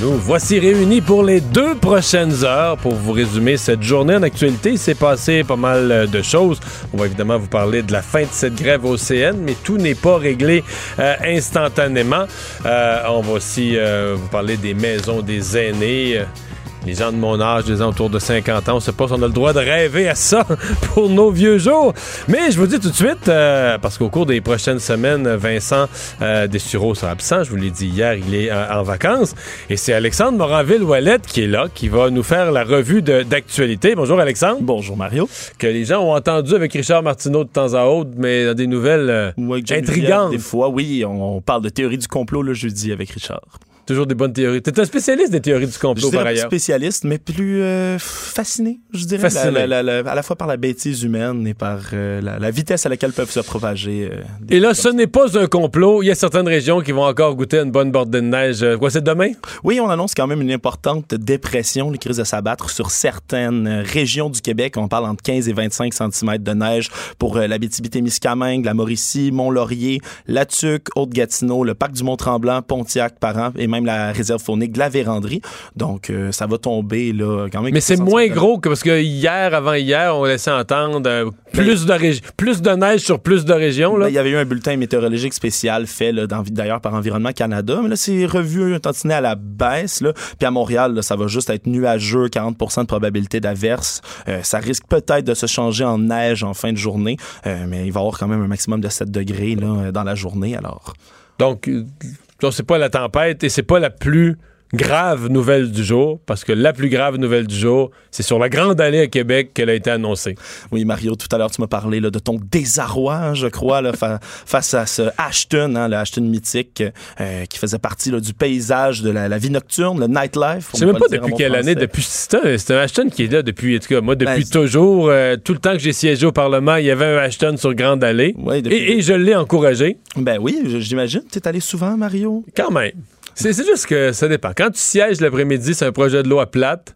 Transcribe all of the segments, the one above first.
Nous voici réunis pour les deux prochaines heures pour vous résumer cette journée en actualité. Il s'est passé pas mal euh, de choses. On va évidemment vous parler de la fin de cette grève au CN, mais tout n'est pas réglé euh, instantanément. Euh, on va aussi euh, vous parler des maisons des aînés. Les gens de mon âge, des gens autour de 50 ans, on ne sait pas si on a le droit de rêver à ça pour nos vieux jours. Mais je vous dis tout de suite, euh, parce qu'au cours des prochaines semaines, Vincent euh, Dessureau sera absent. Je vous l'ai dit hier, il est euh, en vacances. Et c'est Alexandre Moranville-Ouellette qui est là, qui va nous faire la revue d'actualité. Bonjour Alexandre. Bonjour Mario. Que les gens ont entendu avec Richard Martineau de temps à autre, mais dans des nouvelles euh, intrigantes. Des fois, oui, on, on parle de théorie du complot le jeudi avec Richard. Toujours des bonnes théories. T'es un spécialiste des théories du Je complot dirais par ailleurs. spécialiste, mais plus euh, fasciné, je dirais. Fasciné. La- la- la- la- à la fois par la bêtise humaine et par euh, la, vitesse à laquelle peuvent se propager. euh, des Et là, ce n'est pas un complot. Il y a certaines régions qui vont encore goûter une bonne bordée de neige. Euh, Quoi, c'est demain? Oui, on annonce quand même une importante dépression, les crises de s'abattre sur certaines euh, régions du Québec. On parle entre 15 et 25 cm de neige pour euh, la témiscamingue la Mauricie, Mont-Laurier, La Tuque, Haute-Gatineau, le parc du Mont-Tremblant, Pontiac, Parent et même la réserve faunique de la Vérandrie. Donc, euh, ça va tomber là quand même. Mais c'est moins gros que parce que hier, avant hier, on laissait entendre euh, plus, de régi- plus de neige sur plus de régions. Là. Ben, Il y avait eu un bulletin météorologique spécial fait d'ailleurs par Environnement Canada, mais là c'est revu un tantinet à la baisse. Là. Puis à Montréal, là, ça va juste être nuageux, 40 de probabilité d'averse. Euh, ça risque peut-être de se changer en neige en fin de journée, mais il va y avoir quand même un maximum de 7 degrés là, dans la journée. Alors, Donc, donc, c'est pas la tempête et c'est pas la plus grave nouvelle du jour parce que la plus grave nouvelle du jour, c'est sur la Grande Allée à Québec qu'elle a été annoncée. oui, Mario, tout à l'heure, tu m'as parlé là, de ton désarroi, hein, je crois, là, fa- face à ce Ashton, hein, le Ashton mythique, euh, qui faisait partie là, du paysage de la, la vie nocturne, le nightlife. Je sais même pas depuis quelle année, depuis c'est un, c'est un Ashton qui est là depuis, en tout cas, moi, depuis Ben, toujours, euh, tout le temps que j'ai siégé au Parlement, il y avait un Ashton sur Grande Allée. Ouais, depuis- Et, et je l'ai encouragé. Ben oui, j'imagine. Tu es allé souvent, Mario? Quand même. C'est juste que ça dépend. Quand tu sièges l'après-midi, c'est un projet de loi à plate.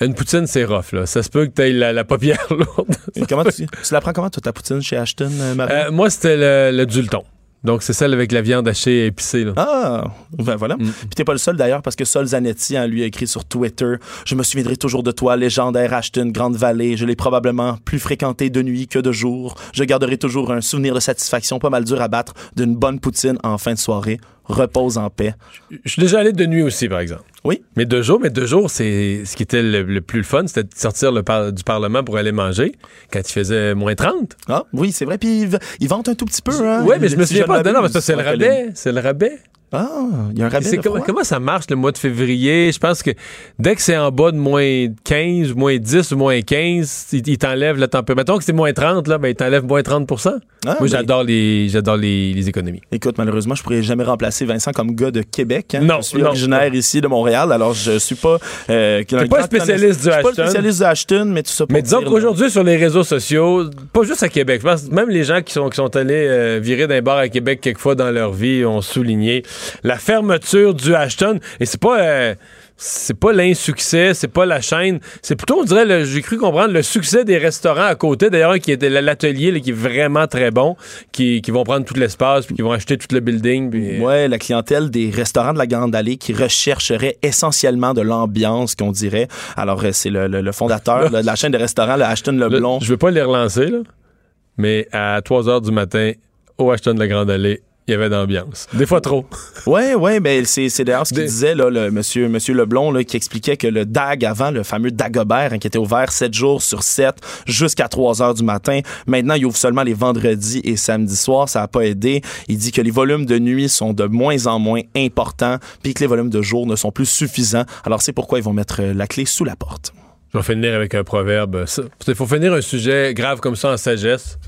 Une poutine, c'est rough, là. Ça se peut que tu la, la paupière lourde. Et comment tu, tu la prends comment, toi, ta poutine chez Ashton, euh, Mario? Euh, moi, c'était le, le dulton. Donc, c'est celle avec la viande hachée et épicée, là. Ah, ben voilà. Mm. Puis t'es pas le seul d'ailleurs parce que Sol Zanetti, hein, lui, a écrit sur Twitter Je me souviendrai toujours de toi, légendaire Ashton, Grande Vallée. Je l'ai probablement plus fréquenté de nuit que de jour. Je garderai toujours un souvenir de satisfaction pas mal dur à battre d'une bonne poutine en fin de soirée. Repose en paix. Je suis déjà allé de nuit aussi, par exemple. Oui. Mais deux jours, mais deux jours, c'est ce qui était le, le plus le fun, c'était de sortir le par- du Parlement pour aller manger quand il faisait moins 30. Ah, oui, c'est vrai. Puis ils, ils vantent un tout petit peu. Hein, oui, mais je me souviens pas. Non, m'abuse, ça, c'est le rabais. C'est le rabais. Ah, il y a un rabais de comment, comment ça marche le mois de février? Je pense que dès que c'est en bas de moins 15, moins 10 ou moins 15, il, il t'enlève la température. Mettons que c'est moins 30, là, ben, il t'enlève moins 30 Ah, Moi, j'adore les, j'adore les, les économies. Écoute, malheureusement, je pourrais jamais remplacer Vincent comme gars de Québec. hein. Non, je suis non. originaire ici de Montréal, alors je suis pas. Euh, T'es pas spécialiste du Je suis pas Ashton. spécialiste du Ashton, mais tout ça pour Mais disons qu'aujourd'hui, sur les réseaux sociaux, pas juste à Québec, je pense même les gens qui sont, qui sont allés euh, virer d'un bar à Québec quelquefois dans leur vie ont souligné la fermeture du Ashton. Et c'est pas. euh, c'est pas l'insuccès, c'est pas la chaîne, c'est plutôt, on dirait, j'ai cru comprendre, le succès des restaurants à côté. D'ailleurs, qui était l'atelier, là, qui est vraiment très bon, qui, qui vont prendre tout l'espace, puis qui vont acheter tout le building. puis- Ouais, la clientèle des restaurants de la Grande Allée qui rechercherait essentiellement de l'ambiance, qu'on dirait. Alors, euh, c'est le, le- le fondateur là, de la chaîne de restaurants, le Ashton Là, Leblond. je veux pas les relancer, là, mais à 3 h du matin, au Ashton de la Grande Allée, il y avait d'ambiance. Des fois trop. Ouais, ouais, ben c'est, d'ailleurs ce qu'il Des- disait là, le monsieur monsieur Leblond là, qui expliquait que le DAG avant, le fameux Dagobert, hein, qui était ouvert 7 jours sur 7 jusqu'à 3 heures du matin, maintenant il ouvre seulement les vendredis et samedis soirs, ça a pas aidé. Il dit que les volumes de nuit sont de moins en moins importants, puis que les volumes de jour ne sont plus suffisants. Alors c'est pourquoi ils vont mettre euh, la clé sous la porte. Je vais finir avec un proverbe. Il faut finir un sujet grave comme ça en sagesse.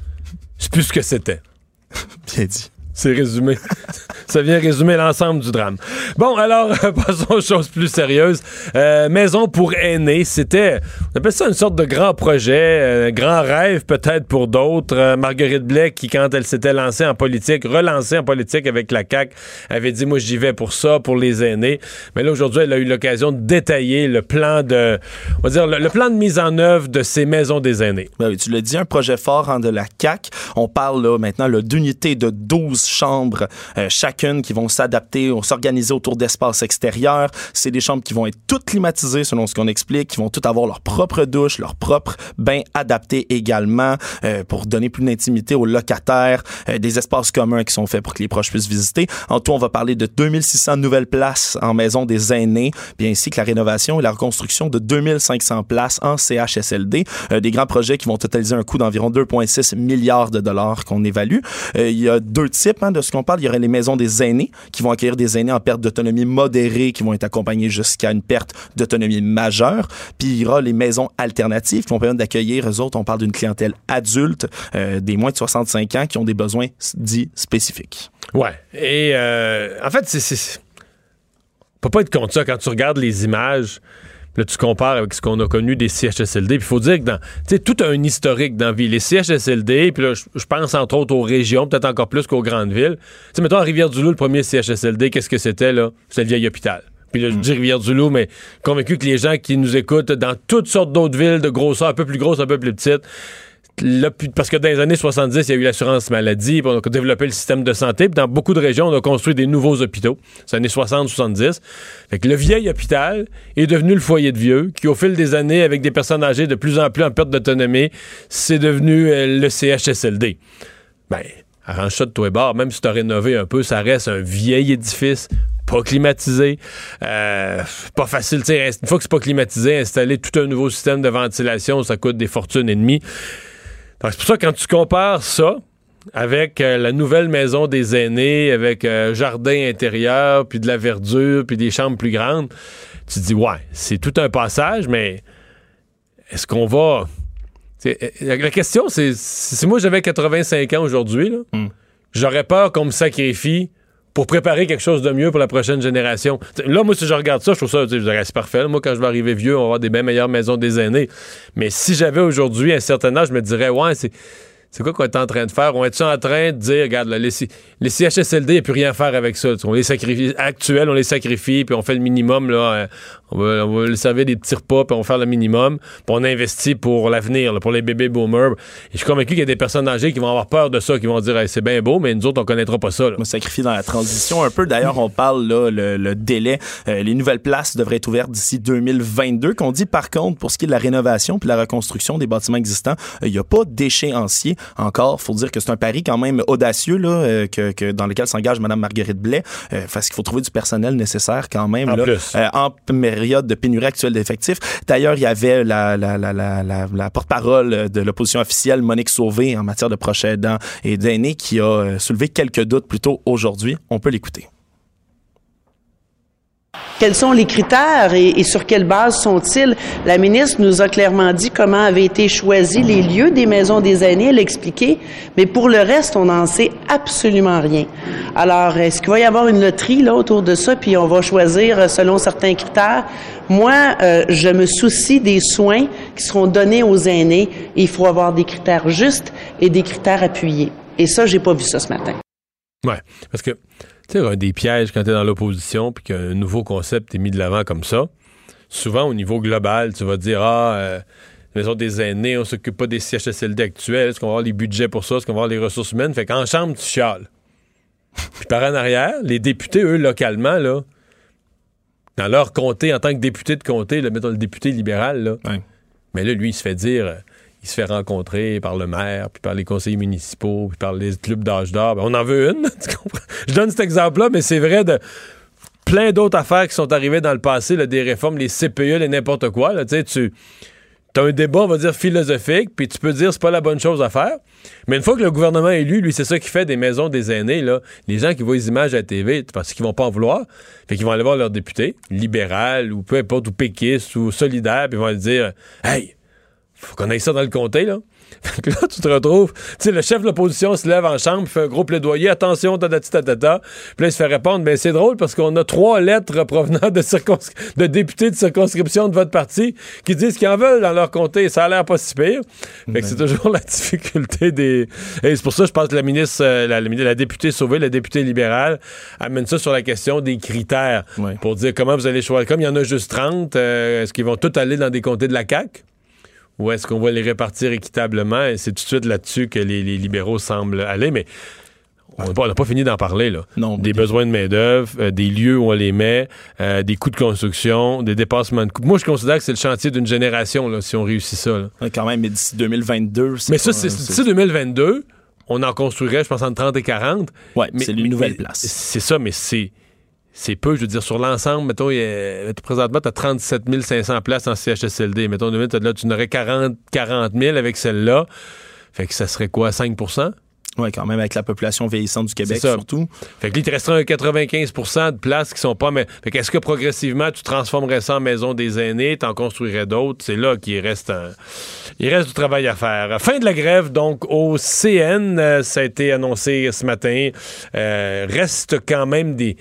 C'est plus ce que c'était. Bien dit. C'est résumé. Ça vient résumer l'ensemble du drame. Bon, alors, passons aux choses plus sérieuses. Euh, maison pour aînés, c'était, on appelle ça une sorte de grand projet, un grand rêve peut-être pour d'autres. Euh, Marguerite Blais, qui, quand elle s'était lancée en politique, relancée en politique avec la CAQ, avait dit, moi, j'y vais pour ça, pour les aînés. Mais là, aujourd'hui, elle a eu l'occasion de détailler le plan de, on va dire, le, plan de mise en œuvre de ces maisons des aînés. Ben oui, tu l'as dit, un projet fort hein, de la CAC. On parle là, maintenant là, d'unités de 12 chambres euh, chacune qui vont s'adapter, s'organiser autour d'espaces extérieurs. C'est des chambres qui vont être toutes climatisées selon ce qu'on explique, qui vont toutes avoir leur propre douche, leur propre bain adapté également euh, pour donner plus d'intimité aux locataires, euh, des espaces communs qui sont faits pour que les proches puissent visiter. En tout, on va parler de 2600 nouvelles places en maison des aînés, puis ainsi que la rénovation et la reconstruction de 2500 places en CHSLD. Euh, des grands projets qui vont totaliser un coût d'environ 2,6 milliards de dollars qu'on évalue. Euh, il y a deux types de ce qu'on parle. Il y aurait les maisons des aînés qui vont accueillir des aînés en perte d'autonomie modérée qui vont être accompagnés jusqu'à une perte d'autonomie majeure. Puis il y aura les maisons alternatives qui vont permettre d'accueillir, eux autres, on parle d'une clientèle adulte, euh, des moins de 65 ans qui ont des besoins dits spécifiques. Ouais. Et euh, en fait, c'est- On peut pas être contre ça quand tu regardes les images. Là, tu compares avec ce qu'on a connu des CHSLD. Puis il faut dire que dans. Tu sais, tout a un historique dans la vie. Les CHSLD, puis là, je pense entre autres aux régions, peut-être encore plus qu'aux grandes villes. Tu sais, mettons à Rivière-du-Loup, le premier CHSLD, qu'est-ce que c'était, là? C'était le vieil hôpital. Puis là, je dis Rivière-du-Loup, mais convaincu que les gens qui nous écoutent dans toutes sortes d'autres villes de grosseur, un peu plus grosses, un peu plus petites, parce que dans les années 70, il y a eu l'assurance maladie, puis on a développé le système de santé, dans beaucoup de régions, on a construit des nouveaux hôpitaux. C'est années 60-70. Fait que le vieil hôpital est devenu le foyer de vieux, qui au fil des années, avec des personnes âgées de plus en plus en perte d'autonomie, c'est devenu euh, le CHSLD. Ben, arrange ça de toi et bord, même si tu as rénové un peu, ça reste un vieil édifice pas climatisé, euh, pas facile. Une fois que c'est pas climatisé, installer tout un nouveau système de ventilation, ça coûte des fortunes et demie. C'est pour ça que quand tu compares ça avec euh, la nouvelle maison des aînés, avec euh, jardin intérieur, puis de la verdure, puis des chambres plus grandes, tu te dis, ouais, c'est tout un passage, mais est-ce qu'on va... Euh, La question, c'est si moi j'avais 85 ans aujourd'hui, là, Mm. j'aurais peur qu'on me sacrifie pour préparer quelque chose de mieux pour la prochaine génération. Là, moi, si je regarde ça, je trouve ça, je dirais, c'est parfait. Moi, quand je vais arriver vieux, on va avoir des bien meilleures maisons des aînés. Mais si j'avais aujourd'hui un certain âge, je me dirais, ouais, c'est. C'est quoi qu'on est en train de faire? On est en train de dire, regarde, les, CHSLD, il n'y a plus rien à faire avec ça. On les sacrifie, actuels, on les sacrifie, puis on fait le minimum, là. euh, on, va, on servir des petits repas, puis on va faire le minimum, puis on investit pour l'avenir, pour les bébés boomers. Et je suis convaincu qu'il y a des personnes âgées qui vont avoir peur de ça, qui vont dire, c'est bien beau, mais nous autres, on connaîtra pas ça. là. me sacrifier dans la transition un peu. D'ailleurs, on parle là le, délai. Euh, les nouvelles places devraient être ouvertes d'ici 2022. Qu'on dit par contre pour ce qui est de la rénovation puis la reconstruction des bâtiments existants, euh, il n'y a pas d'échéancier encore. Faut dire que c'est un pari quand même audacieux là euh, que, que dans lequel s'engage Madame Marguerite Blais, euh, parce qu'il faut trouver du personnel nécessaire quand même En là, euh, en période de pénurie actuelle d'effectifs. D'ailleurs, il y avait la, la, la, la, la, la porte-parole de l'opposition officielle, Monique Sauvé, en matière de proches aidants et d'aînés, qui a euh, soulevé quelques doutes plus tôt aujourd'hui. On peut l'écouter. Quels sont les critères et, sur quelle base sont-ils? La ministre nous a clairement dit comment avaient été choisis les lieux des maisons des aînés, elle expliqué, mais pour le reste, on n'en sait absolument rien. Alors, est-ce qu'il va y avoir une loterie là autour de ça, puis on va choisir euh, selon certains critères? Moi, euh, je me soucie des soins qui seront donnés aux aînés il faut avoir des critères justes et des critères appuyés. Et ça, j'ai pas vu ça ce matin. Ouais. Parce que, tu sais, un des pièges quand tu es dans l'opposition puis qu'un nouveau concept est mis de l'avant comme ça, souvent au niveau global, tu vas dire Ah, euh, maison des aînés, on s'occupe pas des CHSLD actuels, est-ce qu'on va avoir les budgets pour ça, est-ce qu'on va avoir les ressources humaines? Fait qu'en chambre, tu chiales. Puis par en arrière, les députés, eux, localement, là, dans leur comté, en tant que député de comté, là, mettons le député libéral, là, Ouais. mais là, lui, il se fait dire, il se fait rencontrer par le maire, puis par les conseillers municipaux, puis par les clubs d'âge d'or. Ben, on en veut une, tu comprends? Je donne cet exemple-là, mais c'est vrai de plein d'autres affaires qui sont arrivées dans le passé, des réformes, les CPE, les n'importe quoi. Là, tu as un débat, on va dire, philosophique, puis tu peux dire c'est pas la bonne chose à faire. Mais une fois que le gouvernement est élu, lui, c'est ça qui fait des maisons des aînés, là. Les gens qui voient les images à la TV, parce qu'ils vont pas en vouloir, fait qu'ils vont aller voir leur député, libéral, ou peu importe, ou péquiste, ou solidaire, puis ils vont dire Hey, faut qu'on aille ça dans le comté, là. Fait que là, tu te retrouves, tu sais, le chef de l'opposition se lève en chambre, fait un gros plaidoyer, attention, tatati tatata. Puis là, il se fait répondre, ben c'est drôle parce qu'on a trois lettres provenant de, députés de circonscription de votre parti qui disent qu'ils en veulent dans leur comté. Ça a l'air pas si pire. Fait que c'est toujours la difficulté des. Et c'est pour ça, je pense que la ministre, euh, la, députée Sauvée, la députée libérale, amène ça sur la question des critères pour dire comment vous allez choisir. Comme il y en a juste 30, euh, est-ce qu'ils vont tous aller dans des comtés de la CAQ? Ou est-ce qu'on va les répartir équitablement? Et c'est tout de suite là-dessus que les, les libéraux semblent aller, mais on n'a pas, fini d'en parler. Là. Non, des besoins de main-d'œuvre, euh, des lieux où on les met, euh, des coûts de construction, des dépassements de coûts. Moi, je considère que c'est le chantier d'une génération là, si on réussit ça. là. Quand même, mais d'ici 2022, c'est Mais ça, c'est d'ici 2022, on en construirait, je pense, entre 30 et 40. Ouais, Mais- c'est une nouvelle place. C'est ça, mais c'est. C'est peu, je veux dire, sur l'ensemble, mettons, il y a- présentement, tu as 37 500 places en CHSLD. Mettons, là, tu n'aurais 40, 40 000 avec celle-là. Fait que ça serait quoi, 5% Ouais, quand même, avec la population vieillissante du Québec, ça. surtout. Fait que là, il te resterait un 95% de places qui sont pas. Mais... Fait qu'est-ce que progressivement, tu transformerais ça en maison des aînés, t'en construirais d'autres? C'est là qu'il reste un... Il reste du travail à faire. Fin de la grève, donc, au CN, euh, ça a été annoncé ce matin. Euh, reste quand même des.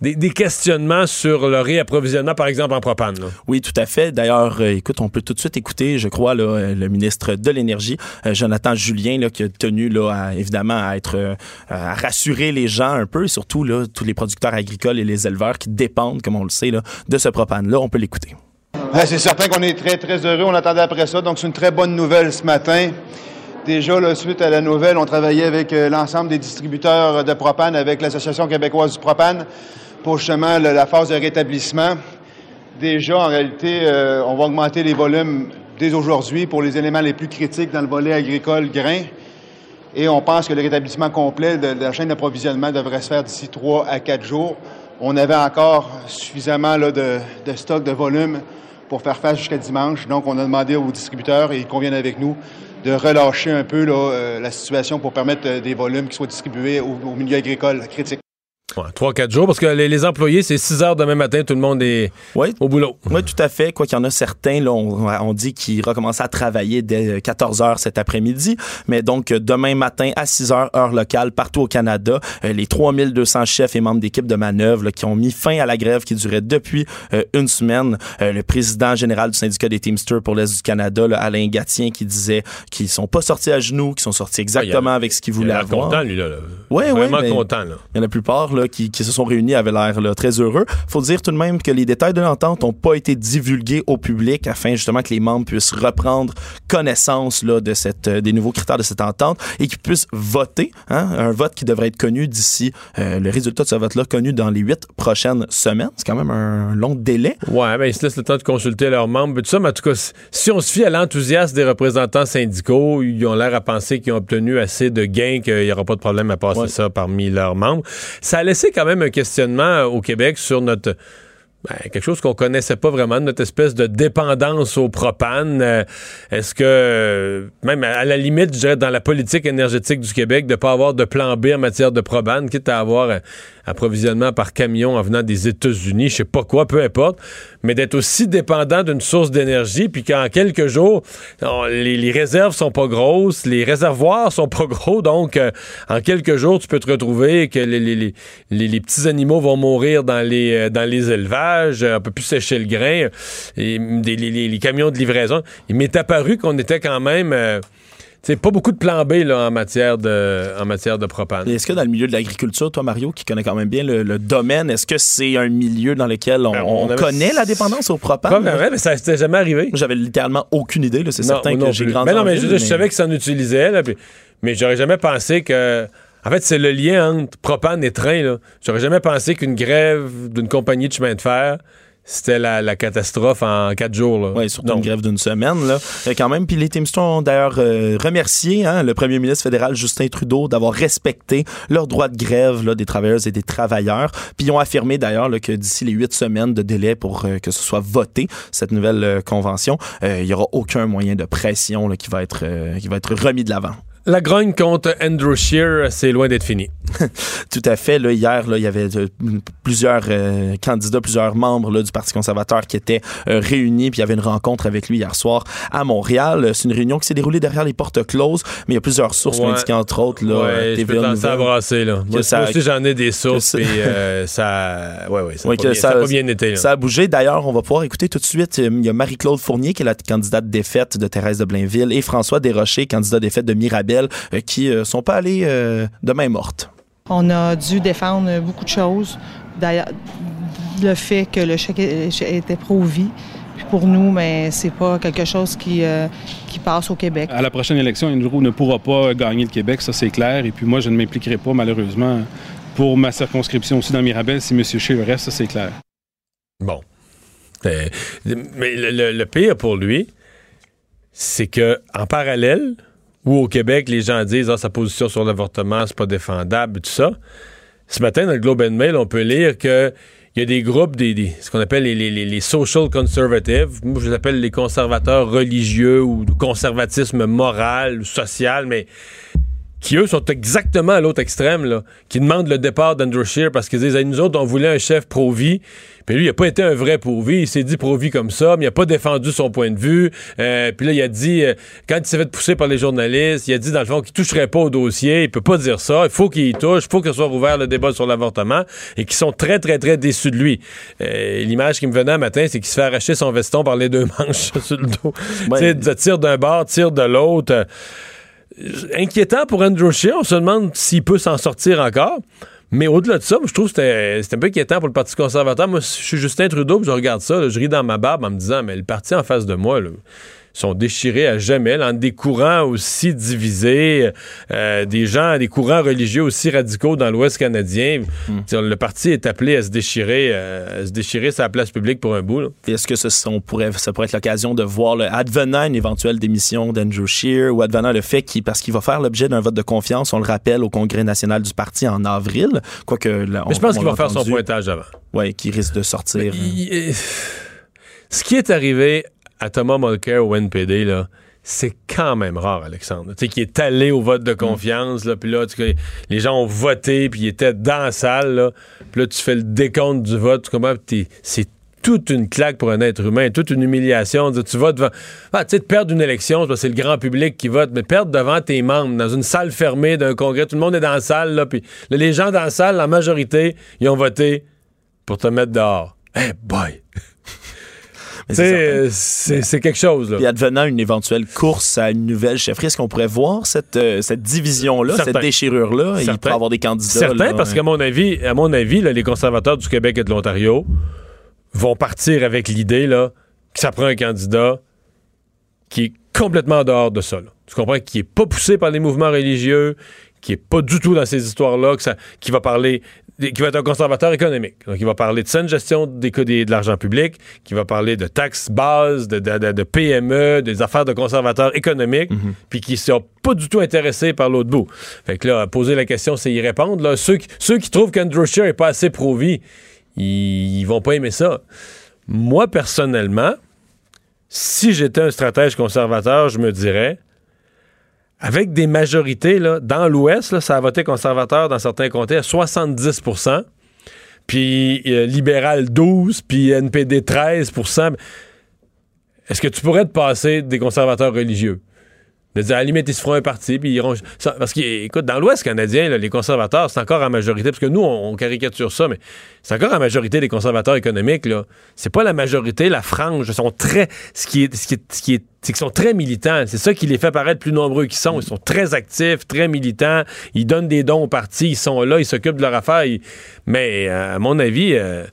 Des, des questionnements sur le réapprovisionnement, par exemple, en propane. là. Oui, tout à fait. D'ailleurs, euh, écoute, on peut tout de suite écouter, je crois, là, euh, le ministre de l'Énergie, euh, Jonathan Julien, là, qui a tenu, là, à, évidemment, à être, euh, à rassurer les gens un peu, et surtout, là, tous les producteurs agricoles et les éleveurs qui dépendent, comme on le sait, là, de ce propane-là. On peut l'écouter. Ouais, c'est certain qu'on est très, très heureux. On attendait après ça. Donc, c'est une très bonne nouvelle ce matin. Déjà, là, suite à la nouvelle, on travaillait avec euh, l'ensemble des distributeurs de propane, avec l'Association québécoise du propane, pour justement le- la phase de rétablissement. Déjà, en réalité, euh, on va augmenter les volumes dès aujourd'hui pour les éléments les plus critiques dans le volet agricole grain. Et on pense que le rétablissement complet de, la chaîne d'approvisionnement devrait se faire d'ici trois à quatre jours. On avait encore suffisamment de, de stock, de volume pour faire face jusqu'à dimanche. Donc, on a demandé aux distributeurs, et ils conviennent avec nous, de relâcher un peu euh, la situation pour permettre euh, des volumes qui soient distribués au milieu agricole critique. Ouais, 3-4 jours, parce que les, les employés, c'est 6 heures demain matin, tout le monde est Oui, au boulot. Oui, tout à fait. Quoi qu'il y en a certains, là, on, on dit qu'ils recommencent à travailler dès 14 heures cet après-midi. Mais donc, euh, demain matin à 6 heures, heure locale, partout au Canada, euh, les 3200 chefs et membres d'équipe de manœuvre là, qui ont mis fin à la grève qui durait depuis euh, une semaine. Euh, le président général du syndicat des Teamsters pour l'Est du Canada, là, Alain Gatien, qui disait qu'ils sont pas sortis à genoux, qu'ils sont sortis exactement avec ce qu'ils Il voulaient avoir. content, lui, là. Ouais, ouais, Vraiment mais- content, là. Il y en a la plupart là, qui, qui se sont réunis avaient l'air très heureux. faut dire tout de même que les détails de l'entente n'ont pas été divulgués au public afin justement que les membres puissent reprendre connaissance là, de cette, euh, des nouveaux critères de cette entente et qu'ils puissent voter. Hein, un vote qui devrait être connu d'ici euh, le résultat de ce vote-là connu dans les huit prochaines semaines. C'est quand même un long délai. Ouais, ben, ils se laissent le temps de consulter leurs membres. mais Tout ça, mais en tout cas, si- on se fie à l'enthousiasme des représentants syndicaux, ils ont l'air à penser qu'ils ont obtenu assez de gains qu'il n'y aura pas de problème à passer Ouais. ça parmi leurs membres. Ça laissé quand même un questionnement euh, au Québec sur notre. ben, quelque chose qu'on connaissait pas vraiment, notre espèce de dépendance au propane. Euh, Est-ce que, euh, même à la limite, je dirais, dans la politique énergétique du Québec, de pas avoir de plan B en matière de propane, quitte à avoir approvisionnement par camion en venant des États-Unis, je sais pas quoi, peu importe, mais d'être aussi dépendant d'une source d'énergie, puis qu'en quelques jours, les, réserves sont pas grosses, les réservoirs sont pas gros, donc euh, en quelques jours, tu peux te retrouver que les, petits animaux vont mourir dans les, euh, dans les élevages, euh, on peut plus sécher le grain, des- les, camions de livraison. Il m'est apparu qu'on était quand même... sais, pas beaucoup de plan B là, en, matière de, en matière de propane. Est-ce que dans le milieu de l'agriculture, toi, Mario, qui connais quand même bien le, le domaine, est-ce que c'est un milieu dans lequel on, Ben, on on avait- connaît la dépendance au propane? Pas vraiment, mais ça s'était jamais arrivé. J'avais littéralement aucune idée. C'est certain que j'ai grandi Mais non, mais ville, je, savais que ça en utilisait, là, puis- mais j'aurais jamais pensé que. En fait, c'est le lien entre propane et train. J'aurais jamais pensé qu'une grève d'une compagnie de chemin de fer, c'était la, la catastrophe en quatre jours. Là. Oui, surtout Donc, une grève d'une semaine. Là. Euh, quand même, puis les Teamsters ont d'ailleurs euh, remercié hein, le premier ministre fédéral Justin Trudeau d'avoir respecté leurs droits de grève là, des travailleuses et des travailleurs. Puis ils ont affirmé d'ailleurs que d'ici les huit semaines de délai pour euh, que ce soit voté, cette nouvelle euh, convention, euh, il y aura aucun moyen de pression là, qui, va être, euh, qui va être remis de l'avant. La grogne contre Andrew Scheer, c'est loin d'être fini. Tout à fait. Là, hier, là, il y avait euh, plusieurs euh, candidats, plusieurs membres là, du Parti conservateur qui étaient euh, réunis. Puis il y avait une rencontre avec lui hier soir à Montréal. C'est une réunion qui s'est déroulée derrière les portes closes, mais il y a plusieurs sources Ouais. qui entre autres, là, ouais, je peux brasser, là. Moi, ça- moi aussi, j'en ai des sources, ça- puis ça... Ouais, ouais, ça, a Oui, pas que bien, ça a ça- pas bien été, là. Ça a bougé. D'ailleurs, on va pouvoir écouter tout de suite. Il y a Marie-Claude Fournier, qui est la candidate défaite de Thérèse de Blainville, et François Desrochers, candidat défaite de Mirabel, euh, qui euh, sont pas allés euh, de main morte. On a dû défendre beaucoup de choses. D'ailleurs, le fait que le chèque était pro-vie. Puis pour nous, mais c'est pas quelque chose qui, euh, qui passe au Québec. À la prochaine élection, Andrew ne pourra pas gagner le Québec, ça c'est clair. Et puis moi, je ne m'impliquerai pas, malheureusement, pour ma circonscription aussi dans Mirabel si M. Scheer reste, ça c'est clair. Bon. Euh, mais le, le- le pire pour lui, c'est que en parallèle, où au Québec, les gens disent ah, sa position sur l'avortement, c'est pas défendable, tout ça. Ce matin, dans le Globe and Mail, on peut lire que il y a des groupes, des, ce qu'on appelle les, les- les- social conservatives. Moi, je les appelle les conservateurs religieux ou conservatisme moral social, mais qui, eux, sont exactement à l'autre extrême, là, qui demandent le départ d'Andrew Scheer parce qu'ils disent Hey, nous autres, on voulait un chef pro-vie. Puis lui, il n'a pas été un vrai pro-vie. Il s'est dit pro-vie comme ça, mais il n'a pas défendu son point de vue. Euh, puis là, il a dit, euh, quand il s'est fait pousser par les journalistes, il a dit, dans le fond, qu'il toucherait pas au dossier. Il peut pas dire ça. Il faut qu'il y touche. Il faut que soit rouvert le débat sur l'avortement. Et qui sont très, très, très déçus de lui. Euh, L'image qui me venait un matin, c'est qu'il se fait arracher son veston par les deux manches sur le dos. Ouais. Tu sais, tire d'un bord, tire de l'autre. Euh, inquiétant pour Andrew Scheer. On se demande s'il peut s'en sortir encore. Mais au-delà de ça, moi, je trouve que c'était c'était un peu inquiétant pour le Parti conservateur. Moi, je suis Justin Trudeau, puis je regarde ça, je ris dans ma barbe en me disant, mais le parti en face de moi, là, sont déchirés à jamais, entre des courants aussi divisés, euh, des gens, des courants religieux aussi radicaux dans l'Ouest canadien. T'sais, Le parti est appelé à se déchirer, euh, à se déchirer sa place publique pour un bout. Est-ce que ce, on pourrait, ça pourrait être l'occasion de voir, le, advenant une éventuelle démission d'Andrew Scheer ou advenant le fait qu'il, parce qu'il va faire l'objet d'un vote de confiance, on le rappelle, au Congrès national du parti en avril, quoique... là, Mais je pense qu'il va faire son pointage avant. Oui, qui risque de sortir. Il- il- ce qui est arrivé à Thomas Mulcair au NPD, là, c'est quand même rare, Alexandre. Tu sais, qui est allé au vote de confiance, là, puis là, tu sais, les gens ont voté, puis ils étaient dans la salle, là, puis là, tu fais le décompte du vote, tu comprends? C'est toute une claque pour un être humain, toute une humiliation. Tu vas devant. Ah, tu sais, de perdre une élection, c'est le grand public qui vote, mais perdre devant tes membres, dans une salle fermée d'un congrès, tout le monde est dans la salle, là, puis là, les gens dans la salle, la majorité, ils ont voté pour te mettre dehors. Hey boy! C'est euh, c'est quelque chose, là. Puis advenant une éventuelle course à une nouvelle chefferie, est-ce qu'on pourrait voir cette, euh, cette division-là, cette déchirure-là? Il pourrait y avoir des candidats. Certain, là, parce qu'à mon avis, à mon avis, là, les conservateurs du Québec et de l'Ontario vont partir avec l'idée là, que ça prend un candidat qui est complètement en dehors de ça. là. Tu comprends? Qui est pas poussé par les mouvements religieux, qui est pas du tout dans ces histoires-là, qui va parler, qui va être un conservateur économique. Donc, il va parler de saine gestion des, des- de l'argent public, qui va parler de taxes bases, de, de- de- de PME, des affaires de conservateurs économiques, puis qui ne sont pas du tout intéressés par l'autre bout. Fait que là, poser la question, c'est y répondre. Là, ceux, qui- ceux qui trouvent qu'Andrew Scheer n'est pas assez pro-vie, ils, ils vont pas aimer ça. Moi, personnellement, si j'étais un stratège conservateur, je me dirais, avec des majorités, là, dans l'Ouest, ça a voté conservateur dans certains comtés à 70% puis euh, libéral 12 puis NPD 13% Est-ce que tu pourrais te passer des conservateurs religieux? De à la limite, ils se feront un parti, puis ils iront. parce qu'écoute, dans l'Ouest canadien, les conservateurs, c'est encore en majorité, parce que nous, on, caricature ça, mais c'est encore en majorité des conservateurs économiques, là. C'est pas la majorité, la frange. Sont très. Ce qui est. C'est qu'ils sont très militants. C'est ça qui les fait paraître plus nombreux qu'ils sont. Ils sont très actifs, très militants. Ils donnent des dons au parti. Ils sont là, ils s'occupent de leur affaire. Mais, euh, à mon avis, euh,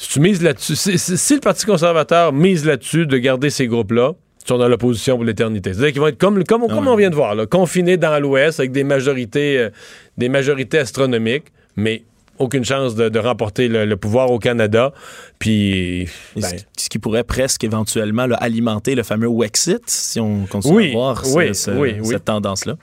si tu mises là-dessus, si, le Parti conservateur mise là-dessus de garder ces groupes-là, sont dans l'opposition pour l'éternité. C'est-à-dire qu'ils vont être comme, comme, comme on vient de voir, là, confinés dans l'Ouest avec des majorités, euh, des majorités astronomiques, mais aucune chance de, de remporter le, le pouvoir au Canada. Puis, ben, ce- qui pourrait presque éventuellement là, alimenter le fameux Wexit, si on continue Oui, à voir ce- oui, ce- oui, oui. cette tendance-là.